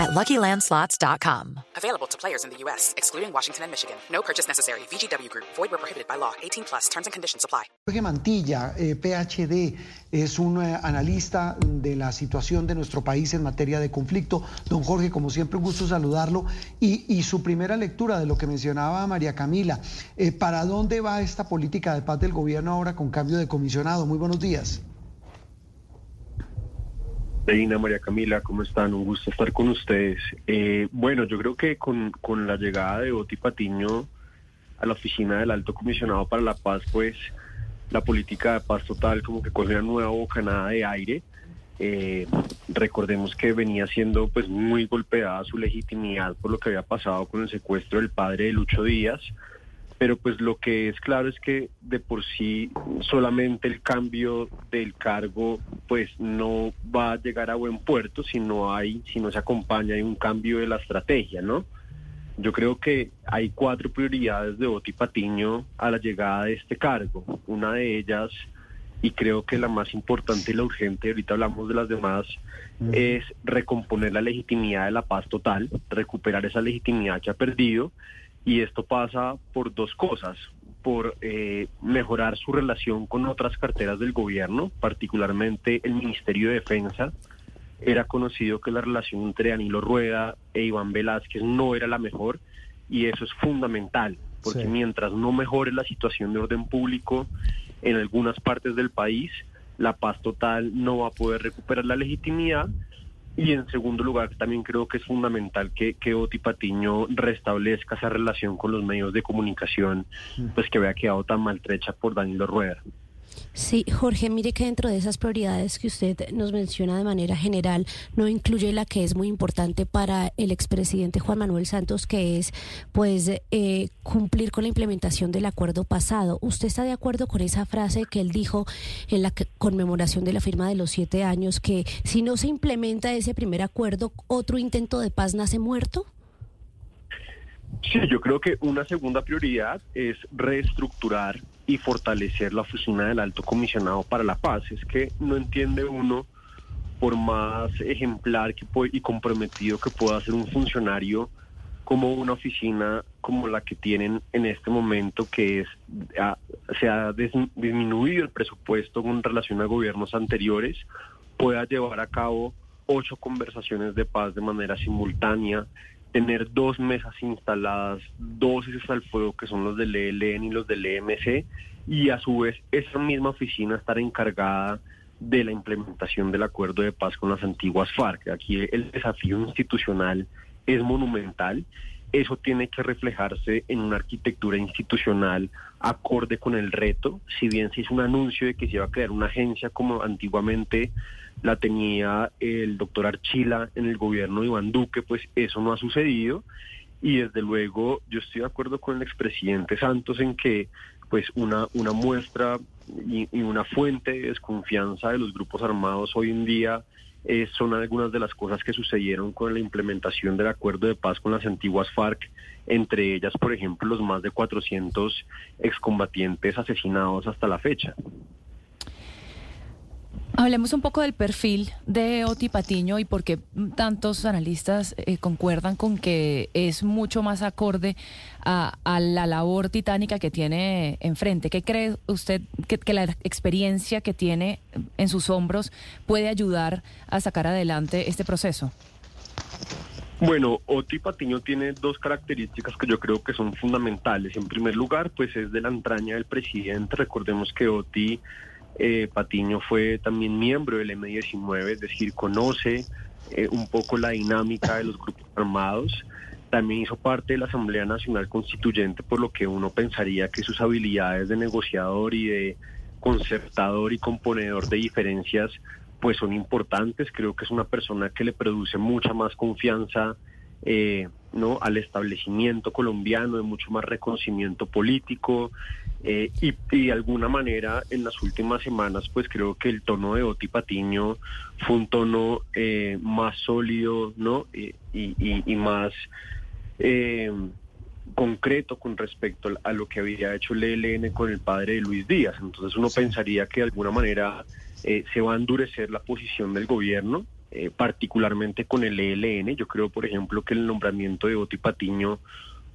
at LuckyLandSlots.com. Available to players in the U.S., excluding Washington and Michigan. No purchase necessary. VGW Group. Void where prohibited by law. 18 plus. Terms and conditions apply. Jorge Mantilla, eh, PhD, es un eh, analista de la situación de nuestro país en materia de conflicto. Don Jorge, como siempre, un gusto saludarlo. Y, y su primera lectura de lo que mencionaba María Camila. Eh, ¿Para dónde va esta política de paz del gobierno ahora con cambio de comisionado? Muy buenos días. Reina, María Camila, ¿cómo están? Un gusto estar con ustedes. Eh, bueno, yo creo que con, con la llegada de Oti Patiño a la oficina del Alto Comisionado para la Paz, pues la política de paz total como que coge una nueva bocanada de aire. Eh, recordemos que venía siendo pues muy golpeada su legitimidad por lo que había pasado con el secuestro del padre de Lucho Díaz pero pues lo que es claro es que de por sí solamente el cambio del cargo pues no va a llegar a buen puerto si no hay, si no se acompaña de un cambio de la estrategia, ¿no? Yo creo que hay cuatro prioridades de Oti Patiño a la llegada de este cargo. Una de ellas, y creo que la más importante y la urgente, ahorita hablamos de las demás, es recomponer la legitimidad de la paz total, recuperar esa legitimidad que ha perdido y esto pasa por dos cosas, por eh, mejorar su relación con otras carteras del gobierno, particularmente el Ministerio de Defensa. Era conocido que la relación entre Danilo Rueda e Iván Velázquez no era la mejor y eso es fundamental, porque mientras no mejore la situación de orden público en algunas partes del país, la paz total no va a poder recuperar la legitimidad y en segundo lugar, también creo que es fundamental que, que Oti Patiño restablezca esa relación con los medios de comunicación, mm. pues que había quedado tan maltrecha por Danilo Rueda. Sí, Jorge, mire que dentro de esas prioridades que usted nos menciona de manera general, no incluye la que es muy importante para el expresidente Juan Manuel Santos, que es pues eh, cumplir con la implementación del acuerdo pasado. ¿Usted está de acuerdo con esa frase que él dijo en la conmemoración de la firma de los siete años, que si no se implementa ese primer acuerdo, otro intento de paz nace muerto? Sí, yo creo que una segunda prioridad es reestructurar y fortalecer la oficina del alto comisionado para la paz. Es que no entiende uno, por más ejemplar que y comprometido que pueda ser un funcionario, como una oficina como la que tienen en este momento, que es se ha disminuido el presupuesto con relación a gobiernos anteriores, pueda llevar a cabo ocho conversaciones de paz de manera simultánea, tener dos mesas instaladas, dos ejes al fuego que son los del ELN y los del EMC, y a su vez esa misma oficina estar encargada de la implementación del acuerdo de paz con las antiguas FARC. Aquí el desafío institucional es monumental. Eso tiene que reflejarse en una arquitectura institucional acorde con el reto. Si bien se hizo un anuncio de que se iba a crear una agencia como antiguamente la tenía el doctor Archila en el gobierno de Iván Duque, pues eso no ha sucedido. Y desde luego yo estoy de acuerdo con el expresidente Santos en que pues una, una muestra y, una fuente de desconfianza de los grupos armados hoy en día eh, son algunas de las cosas que sucedieron con la implementación del acuerdo de paz con las antiguas FARC, entre ellas, por ejemplo, los más de 400 excombatientes asesinados hasta la fecha. Hablemos un poco del perfil de Oti Patiño y por qué tantos analistas eh, concuerdan con que es mucho más acorde a, la labor titánica que tiene enfrente. ¿Qué cree usted que, la experiencia que tiene en sus hombros puede ayudar a sacar adelante este proceso? Bueno, Oti Patiño tiene dos características que yo creo que son fundamentales. En primer lugar, pues es de la entraña del presidente. Recordemos que Oti eh, Patiño fue también miembro del M19, es decir, conoce eh, un poco la dinámica de los grupos armados. También hizo parte de la Asamblea Nacional Constituyente, por lo que uno pensaría que sus habilidades de negociador y de concertador y componedor de diferencias pues son importantes. Creo que es una persona que le produce mucha más confianza eh, ¿no? al establecimiento colombiano, de mucho más reconocimiento político. Eh, y, de alguna manera en las últimas semanas pues creo que el tono de Oti Patiño fue un tono eh, más sólido no y, y, más eh, concreto con respecto a lo que había hecho el ELN con el padre de Luis Díaz. Entonces uno pensaría que de alguna manera se va a endurecer la posición del gobierno particularmente con el ELN yo creo por ejemplo que el nombramiento de Oti Patiño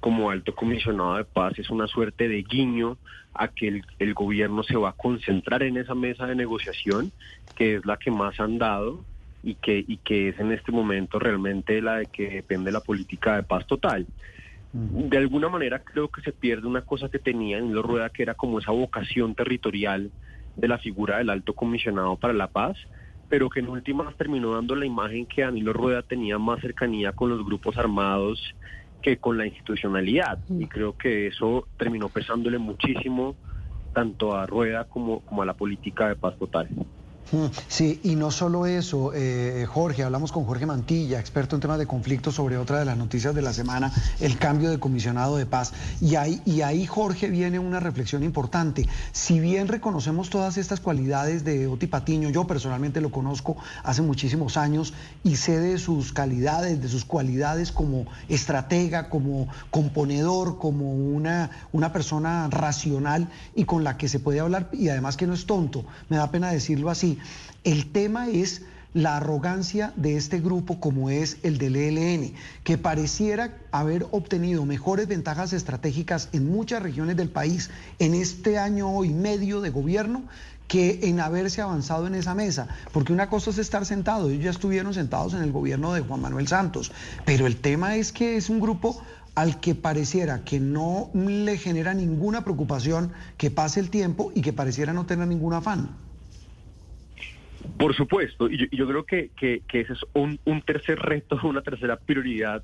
como alto comisionado de paz es una suerte de guiño a que el, gobierno se va a concentrar en esa mesa de negociación, que es la que más han dado y que, y que es en este momento realmente la de que depende la política de paz total. De alguna manera creo que se pierde una cosa que tenía en Rueda, que era como esa vocación territorial de la figura del alto comisionado para la paz, pero que en últimas terminó dando la imagen que Danilo Rueda tenía más cercanía con los grupos armados que con la institucionalidad. Y mm. creo que eso terminó pesándole muchísimo tanto a Rueda como, como a la política de paz total. Mm, sí, y no solo eso, eh, Jorge, hablamos con Jorge Mantilla, experto en temas de conflicto, sobre otra de las noticias de la semana, el cambio de comisionado de paz. Y ahí, y ahí, Jorge, viene una reflexión importante. Si bien reconocemos todas estas cualidades de Oti Patiño, yo personalmente lo conozco hace muchísimos años y sé de sus calidades, de sus cualidades como estratega, como componedor, como una, una persona racional y con la que se puede hablar, y además que no es tonto, me da pena decirlo así el tema es la arrogancia de este grupo como es el del ELN, que pareciera haber obtenido mejores ventajas estratégicas en muchas regiones del país en este año y medio de gobierno que en haberse avanzado en esa mesa, porque una cosa es estar sentado, ellos ya estuvieron sentados en el gobierno de Juan Manuel Santos, pero el tema es que es un grupo al que pareciera que no le genera ninguna preocupación que pase el tiempo y que pareciera no tener ningún afán. Por supuesto, y yo, creo que, que, que, ese es un, un tercer reto, una tercera prioridad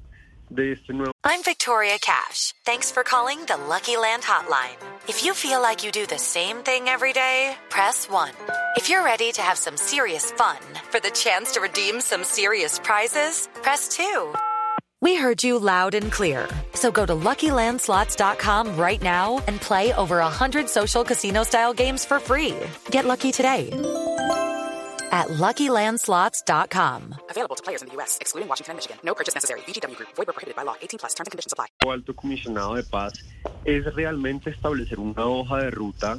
de este nuevo. I'm Victoria Cash. Thanks for calling the Lucky Land Hotline. If you feel like you do the same thing every day, press 1. If you're ready to have some serious fun for the chance to redeem some serious prizes, press 2. We heard you loud and clear. So go to LuckyLandSlots.com right now and play over 100 social casino-style games for free. Get lucky today at LuckyLandSlots.com. Available to players in the U.S., excluding Washington and Michigan. No purchase necessary. VGW Group. Void prohibited by law. 18 plus. Terms and conditions apply. Alto Comisionado de Paz es realmente establecer una hoja de ruta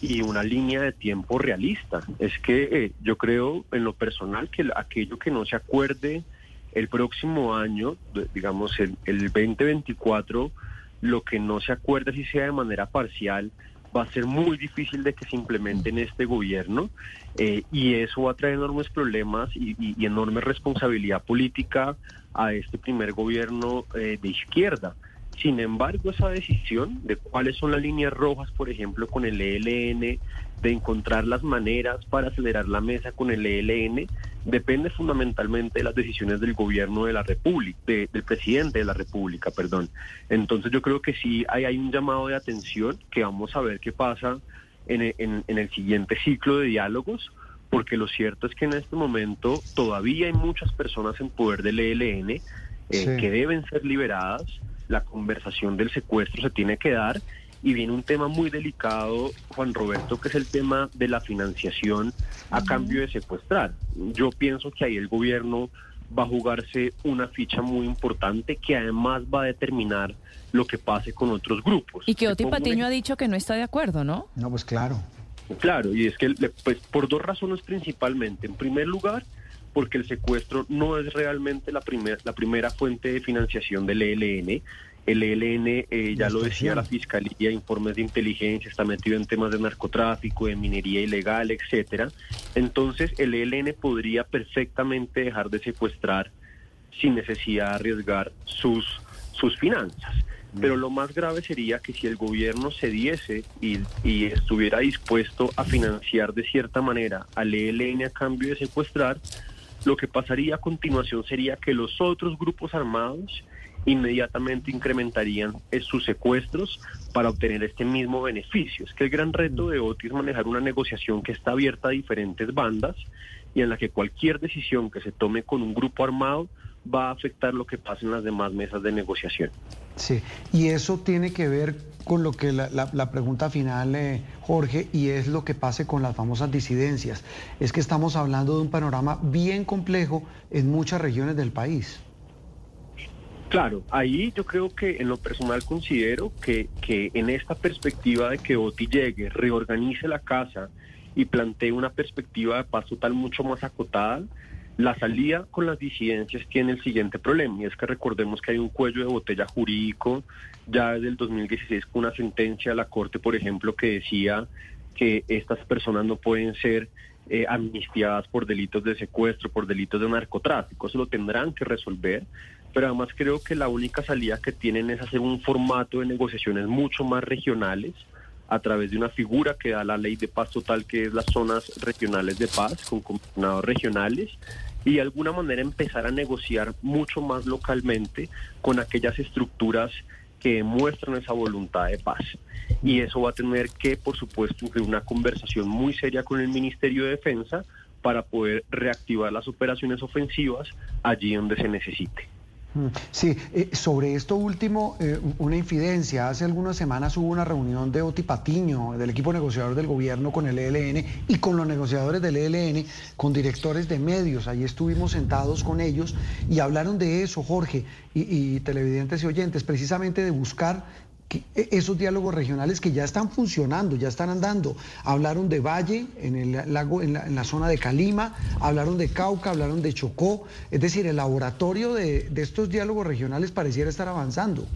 y una línea de tiempo realista. Es que eh, yo creo en lo personal que aquello que no se acuerde el próximo año, digamos el, el 2024, lo que no se acuerde si sea de manera parcial, va a ser muy difícil de que se implemente en este gobierno eh, y eso va a traer enormes problemas y, enorme responsabilidad política a este primer gobierno eh, de izquierda. Sin embargo, esa decisión de cuáles son las líneas rojas, por ejemplo, con el ELN, de encontrar las maneras para acelerar la mesa con el ELN, depende fundamentalmente de las decisiones del gobierno de la República, del presidente de la República, perdón. Entonces yo creo que sí hay, hay un llamado de atención que vamos a ver qué pasa en, en el siguiente ciclo de diálogos, porque lo cierto es que en este momento todavía hay muchas personas en poder del ELN eh, que deben ser liberadas la conversación del secuestro se tiene que dar y viene un tema muy delicado, Juan Roberto, que es el tema de la financiación a cambio de secuestrar. Yo pienso que ahí el gobierno va a jugarse una ficha muy importante que además va a determinar lo que pase con otros grupos. Y que Oti Patiño ha dicho que no está de acuerdo, ¿no? No, pues claro. Claro, y es que pues por dos razones principalmente. En primer lugar, porque el secuestro no es realmente la, primer, la primera fuente de financiación del ELN. El ELN, eh, ya lo decía la Fiscalía, informes de inteligencia, está metido en temas de narcotráfico, de minería ilegal, etcétera. Entonces, el ELN podría perfectamente dejar de secuestrar sin necesidad de arriesgar sus, sus finanzas. Pero lo más grave sería que si el gobierno cediese y, y estuviera dispuesto a financiar de cierta manera al ELN a cambio de secuestrar, lo que pasaría a continuación sería que los otros grupos armados inmediatamente incrementarían sus secuestros para obtener este mismo beneficio. Es que el gran reto de OTI es manejar una negociación que está abierta a diferentes bandas y en la que cualquier decisión que se tome con un grupo armado va a afectar lo que pasa en las demás mesas de negociación. Sí, y eso tiene que ver con lo que la, pregunta final, eh, Jorge, y es lo que pase con las famosas disidencias. Es que estamos hablando de un panorama bien complejo en muchas regiones del país. Claro, ahí yo creo que en lo personal considero que, que en esta perspectiva de que Oti llegue, reorganice la casa y plantee una perspectiva de paz total mucho más acotada, la salida con las disidencias tiene el siguiente problema, y es que recordemos que hay un cuello de botella jurídico ya desde el 2016 con una sentencia de la Corte, por ejemplo, que decía que estas personas no pueden ser eh, amnistiadas por delitos de secuestro, por delitos de narcotráfico. Eso lo tendrán que resolver. Pero además creo que la única salida que tienen es hacer un formato de negociaciones mucho más regionales a través de una figura que da la ley de paz total, que es las zonas regionales de paz, con comisionados regionales, y de alguna manera empezar a negociar mucho más localmente con aquellas estructuras que muestran esa voluntad de paz. Y eso va a tener que, por supuesto, una conversación muy seria con el Ministerio de Defensa para poder reactivar las operaciones ofensivas allí donde se necesite. Mm, sí, eh, sobre esto último, eh, una infidencia. Hace algunas semanas hubo una reunión de Oti Patiño, del equipo negociador del gobierno con el ELN y con los negociadores del ELN, con directores de medios. Allí estuvimos sentados con ellos y hablaron de eso, Jorge, y televidentes y oyentes, precisamente de buscar esos diálogos regionales que ya están funcionando, ya están andando. Hablaron de Valle, en el lago, en la, zona de Calima, hablaron de Cauca, hablaron de Chocó. Es decir, el laboratorio de, estos diálogos regionales pareciera estar avanzando.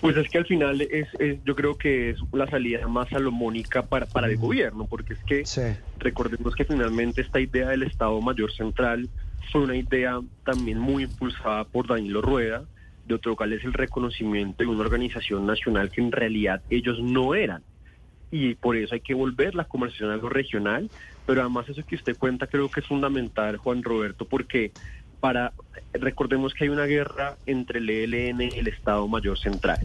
Pues es que al final es, yo creo que es la salida más salomónica para, para el gobierno, porque es que recordemos que finalmente esta idea del Estado Mayor Central fue una idea también muy impulsada por Danilo Rueda, de es el reconocimiento de una organización nacional que en realidad ellos no eran. Y por eso hay que volver la conversación a algo regional, pero además eso que usted cuenta creo que es fundamental, Juan Roberto, porque para recordemos que hay una guerra entre el ELN y el Estado Mayor Central.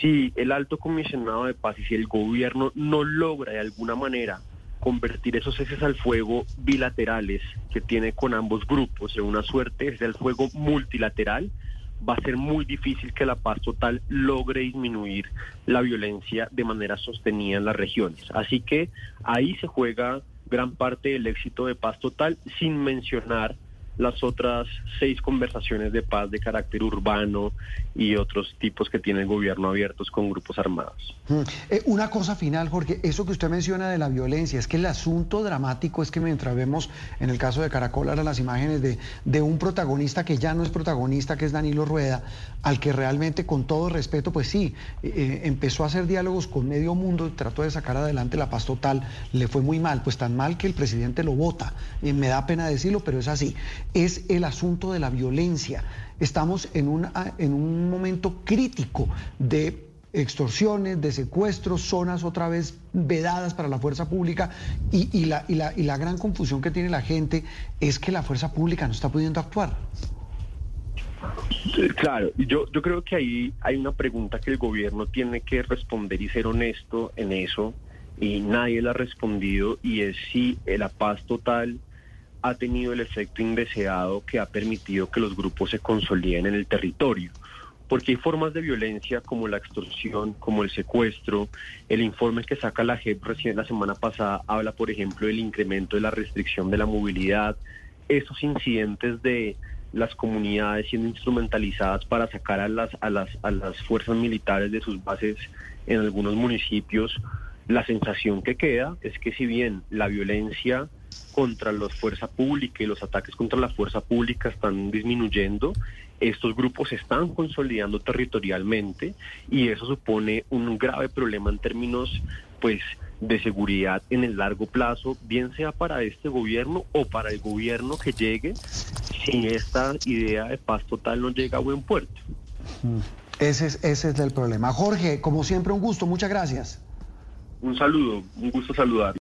Si el alto comisionado de paz y si el gobierno no logra de alguna manera convertir esos ceses al fuego bilaterales que tiene con ambos grupos en una suerte es el fuego multilateral, va a ser muy difícil que la paz total logre disminuir la violencia de manera sostenida en las regiones. Así que ahí se juega gran parte del éxito de paz total sin mencionar las otras seis conversaciones de paz de carácter urbano y otros tipos que tiene el gobierno abiertos con grupos armados. Mm. Eh, una cosa final, Jorge, eso que usted menciona de la violencia, es que el asunto dramático es que mientras vemos en el caso de Caracol ahora las imágenes de, de un protagonista que ya no es protagonista, que es Danilo Rueda, al que realmente con todo respeto, pues sí, eh, eh, empezó a hacer diálogos con medio mundo, trató de sacar adelante la paz total, le fue muy mal, pues tan mal que el presidente lo vota, me da pena decirlo, pero es así es el asunto de la violencia. Estamos en un, en un momento crítico de extorsiones, de secuestros, zonas otra vez vedadas para la fuerza pública y, la, y, la, y la gran confusión que tiene la gente es que la fuerza pública no está pudiendo actuar. Claro, yo, yo creo que ahí hay una pregunta que el gobierno tiene que responder y ser honesto en eso y nadie la ha respondido y es si la paz total ha tenido el efecto indeseado que ha permitido que los grupos se consoliden en el territorio. Porque hay formas de violencia como la extorsión, como el secuestro. El informe que saca la JEP recién la semana pasada habla, por ejemplo, del incremento de la restricción de la movilidad. Esos incidentes de las comunidades siendo instrumentalizadas para sacar a las, a las, a las fuerzas militares de sus bases en algunos municipios, la sensación que queda es que si bien la violencia contra la fuerza pública y los ataques contra la fuerza pública están disminuyendo, estos grupos se están consolidando territorialmente y eso supone un grave problema en términos pues de seguridad en el largo plazo, bien sea para este gobierno o para el gobierno que llegue, si esta idea de paz total no llega a buen puerto. Mm. Ese es, ese es el problema. Jorge, como siempre, un gusto. Muchas gracias. Un saludo, un gusto saludar.